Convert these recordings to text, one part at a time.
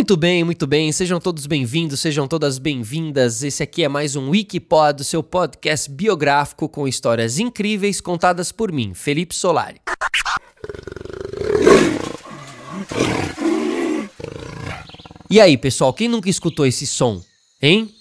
Muito bem, muito bem. Sejam todos bem-vindos, sejam todas bem-vindas. Esse aqui é mais um Wikipod, seu podcast biográfico com histórias incríveis contadas por mim, Felipe Solari. E aí, pessoal, quem nunca escutou esse som, hein?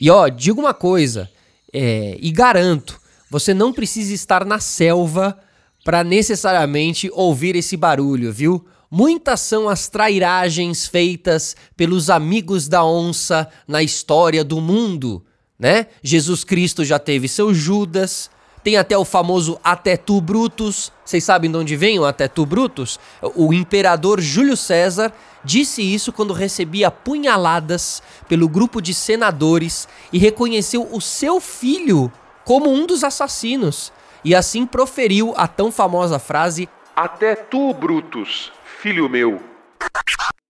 E ó, digo uma coisa, é, e garanto, você não precisa estar na selva para necessariamente ouvir esse barulho, viu? Muitas são as trairagens feitas pelos amigos da onça na história do mundo, né? Jesus Cristo já teve seu Judas, tem até o famoso Até tu Brutus. Vocês sabem de onde vem o Até tu Brutus? O imperador Júlio César disse isso quando recebia punhaladas pelo grupo de senadores e reconheceu o seu filho como um dos assassinos. E assim proferiu a tão famosa frase: Até tu, Brutus, filho meu.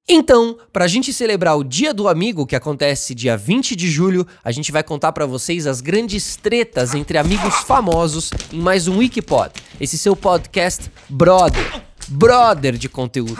Então, para a gente celebrar o Dia do Amigo, que acontece dia 20 de julho, a gente vai contar para vocês as grandes tretas entre amigos famosos em mais um Wikipod. Esse seu podcast brother, brother de conteúdo.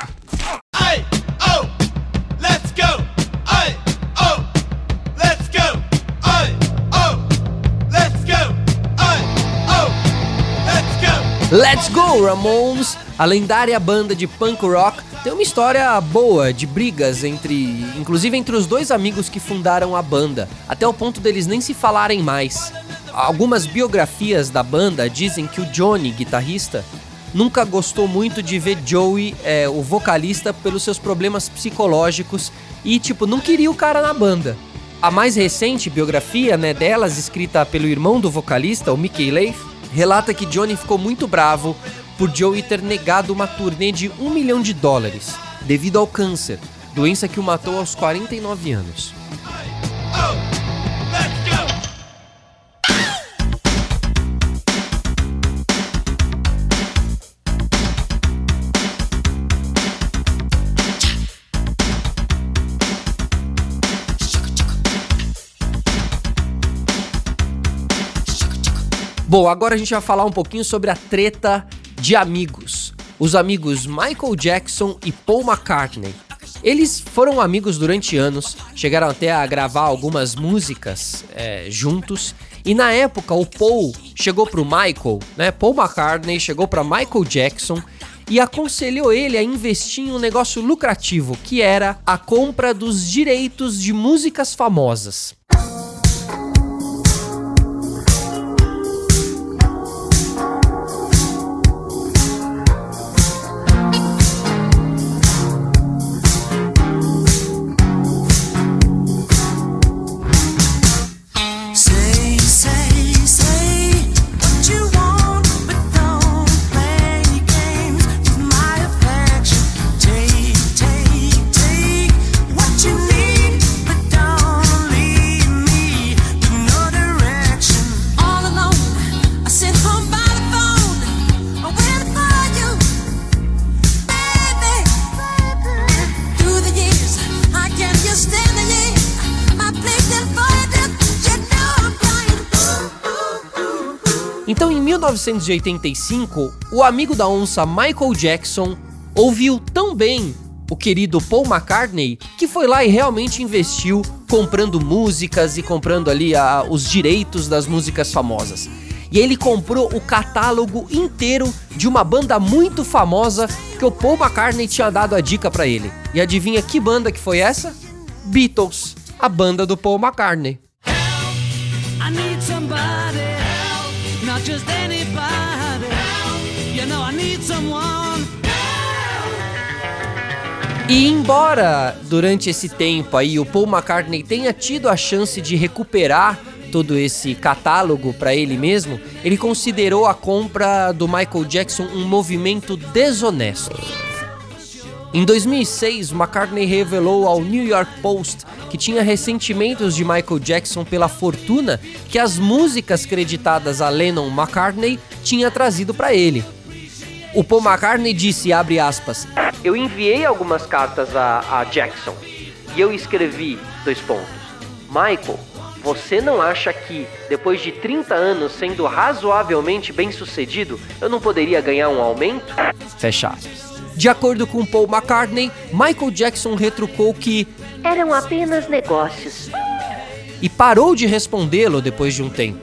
Let's Go Ramones, a lendária banda de punk rock, tem uma história boa de brigas entre, inclusive entre os dois amigos que fundaram a banda, até o ponto deles nem se falarem mais. Algumas biografias da banda dizem que o Johnny, guitarrista, nunca gostou muito de ver Joey, é, o vocalista, pelos seus problemas psicológicos e tipo não queria o cara na banda. A mais recente biografia, né, delas, escrita pelo irmão do vocalista, o Mickey Leif, relata que Johnny ficou muito bravo por Joey ter negado uma turnê de um milhão de dólares devido ao câncer, doença que o matou aos 49 anos. Bom, agora a gente vai falar um pouquinho sobre a treta de amigos. Os amigos Michael Jackson e Paul McCartney. Eles foram amigos durante anos, chegaram até a gravar algumas músicas é, juntos. E na época o Paul chegou pro Michael, né? Paul McCartney chegou para Michael Jackson e aconselhou ele a investir em um negócio lucrativo, que era a compra dos direitos de músicas famosas. 1985, o amigo da onça Michael Jackson ouviu tão bem o querido Paul McCartney que foi lá e realmente investiu comprando músicas e comprando ali a, os direitos das músicas famosas. E ele comprou o catálogo inteiro de uma banda muito famosa que o Paul McCartney tinha dado a dica para ele. E adivinha que banda que foi essa? Beatles, a banda do Paul McCartney. Help, just anybody. You know I need someone. E embora durante esse tempo aí o Paul McCartney tenha tido a chance de recuperar todo esse catálogo para ele mesmo, ele considerou a compra do Michael Jackson um movimento desonesto. Em 2006, McCartney revelou ao New York Post que tinha ressentimentos de Michael Jackson pela fortuna que as músicas creditadas a Lennon McCartney tinha trazido para ele. O Paul McCartney disse, abre aspas, Eu enviei algumas cartas a, a Jackson e eu escrevi, dois pontos, Michael, você não acha que, depois de 30 anos sendo razoavelmente bem sucedido, eu não poderia ganhar um aumento? Fecha aspas. De acordo com Paul McCartney, Michael Jackson retrucou que eram apenas negócios e parou de respondê-lo depois de um tempo.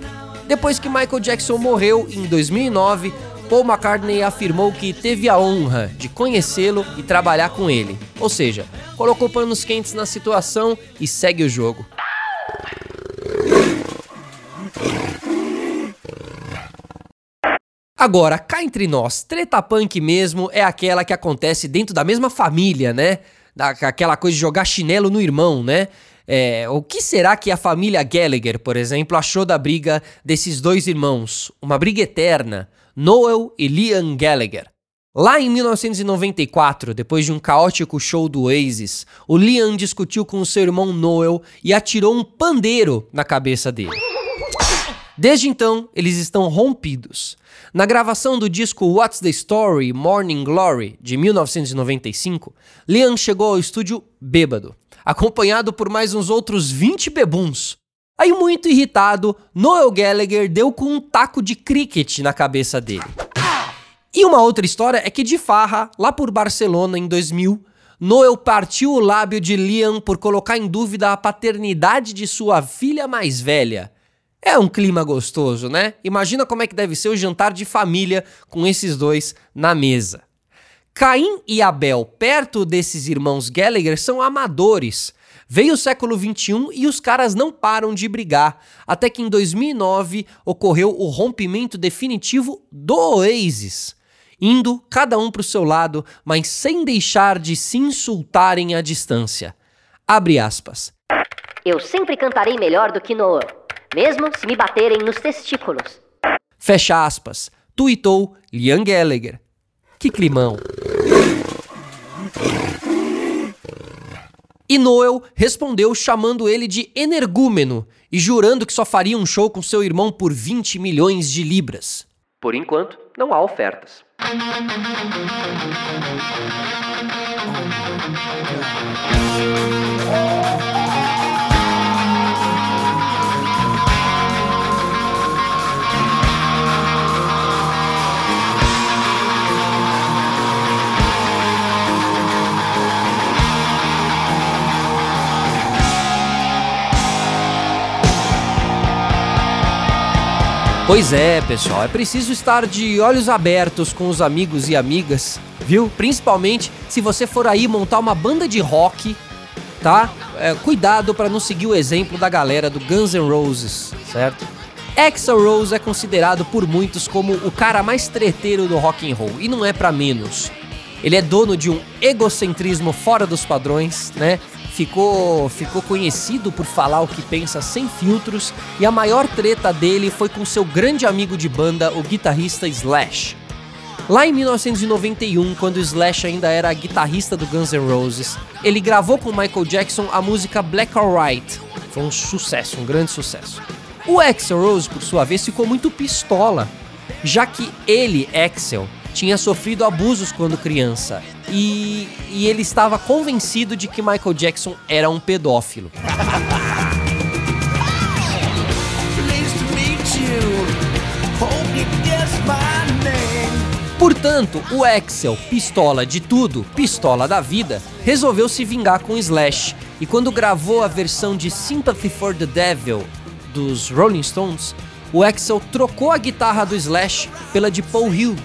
Depois que Michael Jackson morreu em 2009, Paul McCartney afirmou que teve a honra de conhecê-lo e trabalhar com ele. Ou seja, colocou panos quentes na situação e segue o jogo. Agora, cá entre nós, treta punk mesmo é aquela que acontece dentro da mesma família, né? Da, aquela coisa de jogar chinelo no irmão, né? É, o que será que a família Gallagher, por exemplo, achou da briga desses dois irmãos? Uma briga eterna. Noel e Liam Gallagher. Lá em 1994, depois de um caótico show do Oasis, o Liam discutiu com seu irmão Noel e atirou um pandeiro na cabeça dele. Desde então, eles estão rompidos. Na gravação do disco What's the Story Morning Glory de 1995, Liam chegou ao estúdio bêbado, acompanhado por mais uns outros 20 bebuns. Aí, muito irritado, Noel Gallagher deu com um taco de cricket na cabeça dele. E uma outra história é que, de farra, lá por Barcelona em 2000, Noel partiu o lábio de Liam por colocar em dúvida a paternidade de sua filha mais velha. É um clima gostoso, né? Imagina como é que deve ser o jantar de família com esses dois na mesa. Caim e Abel, perto desses irmãos Gallagher, são amadores Veio o século XXI e os caras não param de brigar, até que em 2009 ocorreu o rompimento definitivo do Oasis, indo cada um para o seu lado, mas sem deixar de se insultarem à distância. Abre aspas. Eu sempre cantarei melhor do que Noah, mesmo se me baterem nos testículos. Fecha aspas. Tuitou Liam Gallagher. Que climão. E Noel respondeu chamando ele de energúmeno e jurando que só faria um show com seu irmão por 20 milhões de libras. Por enquanto, não há ofertas. Pois é, pessoal, é preciso estar de olhos abertos com os amigos e amigas, viu? Principalmente se você for aí montar uma banda de rock, tá? É, cuidado para não seguir o exemplo da galera do Guns N' Roses, certo? Axl Rose é considerado por muitos como o cara mais treteiro do rock and roll e não é para menos. Ele é dono de um egocentrismo fora dos padrões, né? Ficou, ficou conhecido por falar o que pensa sem filtros e a maior treta dele foi com seu grande amigo de banda, o guitarrista Slash. Lá em 1991, quando Slash ainda era guitarrista do Guns N' Roses, ele gravou com Michael Jackson a música Black or White. Foi um sucesso, um grande sucesso. O Axel Rose, por sua vez, ficou muito pistola, já que ele, Axel, tinha sofrido abusos quando criança e, e ele estava convencido de que Michael Jackson era um pedófilo. Portanto, o Axel, pistola de tudo, pistola da vida, resolveu se vingar com Slash. E quando gravou a versão de Sympathy for the Devil dos Rolling Stones, o Axel trocou a guitarra do Slash pela de Paul Hugh,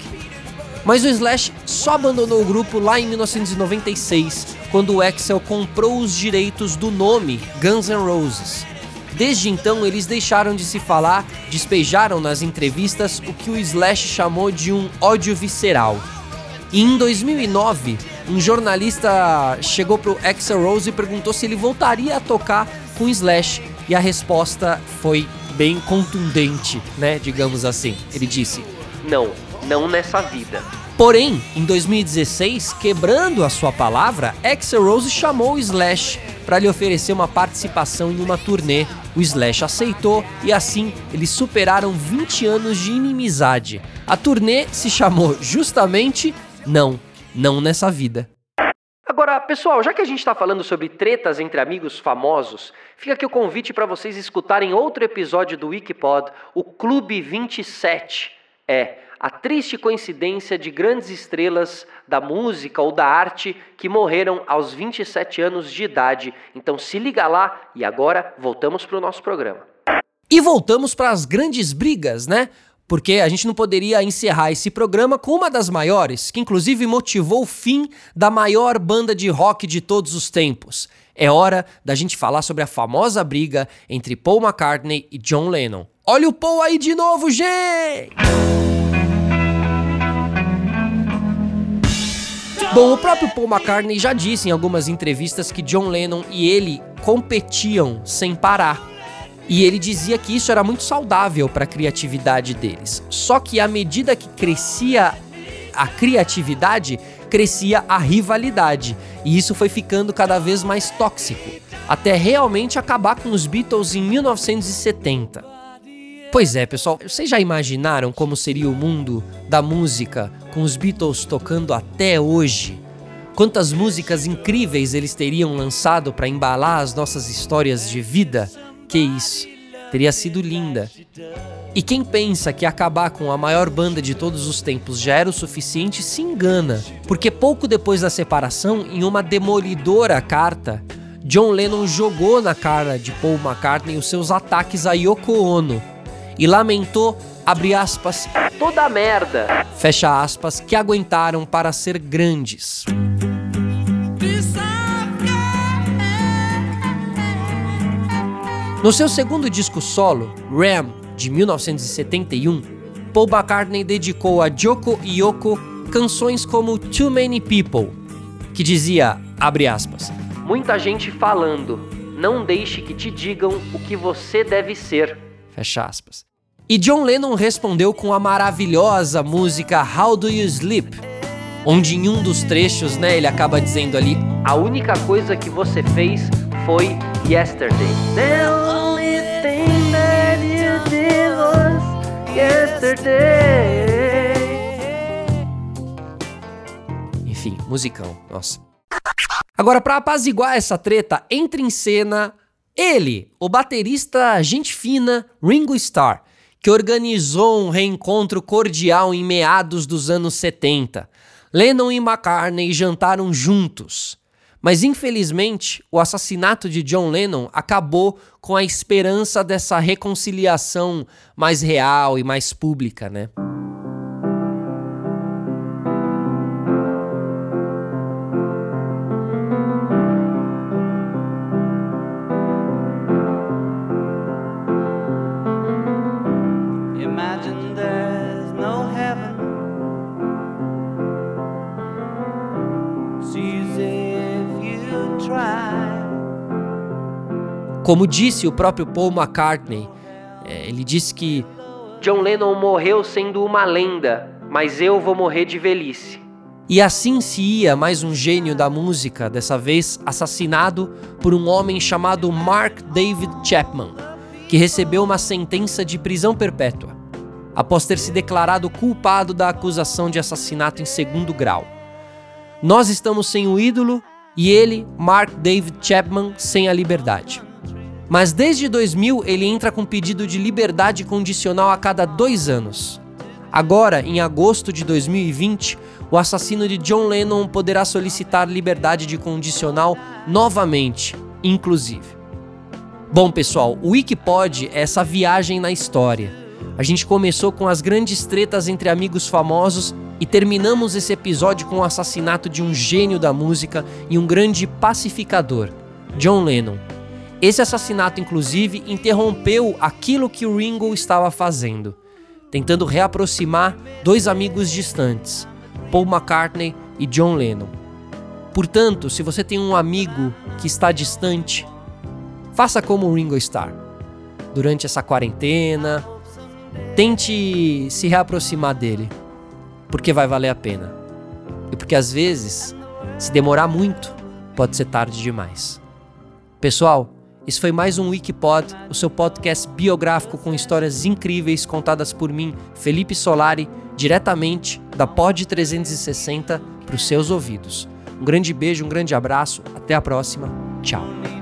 mas o Slash só abandonou o grupo lá em 1996, quando o Axel comprou os direitos do nome Guns N' Roses. Desde então, eles deixaram de se falar, despejaram nas entrevistas o que o Slash chamou de um ódio visceral. E em 2009, um jornalista chegou pro Axel Rose e perguntou se ele voltaria a tocar com Slash, e a resposta foi bem contundente, né, digamos assim. Ele disse: "Não, não nessa vida. Porém, em 2016, quebrando a sua palavra, Axel Rose chamou o Slash para lhe oferecer uma participação em uma turnê. O Slash aceitou e assim eles superaram 20 anos de inimizade. A turnê se chamou justamente Não, Não Nessa Vida. Agora, pessoal, já que a gente está falando sobre tretas entre amigos famosos, fica aqui o convite para vocês escutarem outro episódio do Wikipod, o Clube 27 É a triste coincidência de grandes estrelas da música ou da arte que morreram aos 27 anos de idade. Então se liga lá e agora voltamos para o nosso programa. E voltamos para as grandes brigas, né? Porque a gente não poderia encerrar esse programa com uma das maiores, que inclusive motivou o fim da maior banda de rock de todos os tempos. É hora da gente falar sobre a famosa briga entre Paul McCartney e John Lennon. Olha o Paul aí de novo, gente! Bom, o próprio Paul McCartney já disse em algumas entrevistas que John Lennon e ele competiam sem parar. E ele dizia que isso era muito saudável para a criatividade deles. Só que à medida que crescia a criatividade, crescia a rivalidade. E isso foi ficando cada vez mais tóxico, até realmente acabar com os Beatles em 1970. Pois é, pessoal, vocês já imaginaram como seria o mundo da música com os Beatles tocando até hoje? Quantas músicas incríveis eles teriam lançado para embalar as nossas histórias de vida? Que isso, teria sido linda. E quem pensa que acabar com a maior banda de todos os tempos já era o suficiente se engana, porque pouco depois da separação, em uma demolidora carta, John Lennon jogou na cara de Paul McCartney os seus ataques a Yoko Ono e lamentou, abre aspas, toda a merda, fecha aspas, que aguentaram para ser grandes. No seu segundo disco solo, Ram, de 1971, Paul McCartney dedicou a Joko e Yoko canções como Too Many People, que dizia, abre aspas, muita gente falando, não deixe que te digam o que você deve ser. Fecha aspas. E John Lennon respondeu com a maravilhosa música How Do You Sleep? Onde em um dos trechos, né, ele acaba dizendo ali: A única coisa que você fez foi yesterday. The only thing that you did was yesterday. Enfim, musicão, nossa. Agora, para apaziguar essa treta, entra em cena ele, o baterista gente fina Ringo Starr, que organizou um reencontro cordial em meados dos anos 70. Lennon e McCartney jantaram juntos. Mas infelizmente, o assassinato de John Lennon acabou com a esperança dessa reconciliação mais real e mais pública, né? Como disse o próprio Paul McCartney, é, ele disse que John Lennon morreu sendo uma lenda, mas eu vou morrer de velhice. E assim se ia mais um gênio da música, dessa vez assassinado por um homem chamado Mark David Chapman, que recebeu uma sentença de prisão perpétua, após ter se declarado culpado da acusação de assassinato em segundo grau. Nós estamos sem o ídolo e ele, Mark David Chapman, sem a liberdade. Mas desde 2000 ele entra com pedido de liberdade condicional a cada dois anos. Agora, em agosto de 2020, o assassino de John Lennon poderá solicitar liberdade de condicional novamente, inclusive. Bom, pessoal, o Wikipod é essa viagem na história. A gente começou com as grandes tretas entre amigos famosos e terminamos esse episódio com o assassinato de um gênio da música e um grande pacificador, John Lennon. Esse assassinato, inclusive, interrompeu aquilo que o Ringo estava fazendo, tentando reaproximar dois amigos distantes, Paul McCartney e John Lennon. Portanto, se você tem um amigo que está distante, faça como o Ringo Starr. Durante essa quarentena, tente se reaproximar dele, porque vai valer a pena. E porque às vezes, se demorar muito, pode ser tarde demais. Pessoal, esse foi mais um Wikipod, o seu podcast biográfico com histórias incríveis contadas por mim, Felipe Solari, diretamente da Pod 360 para os seus ouvidos. Um grande beijo, um grande abraço, até a próxima. Tchau.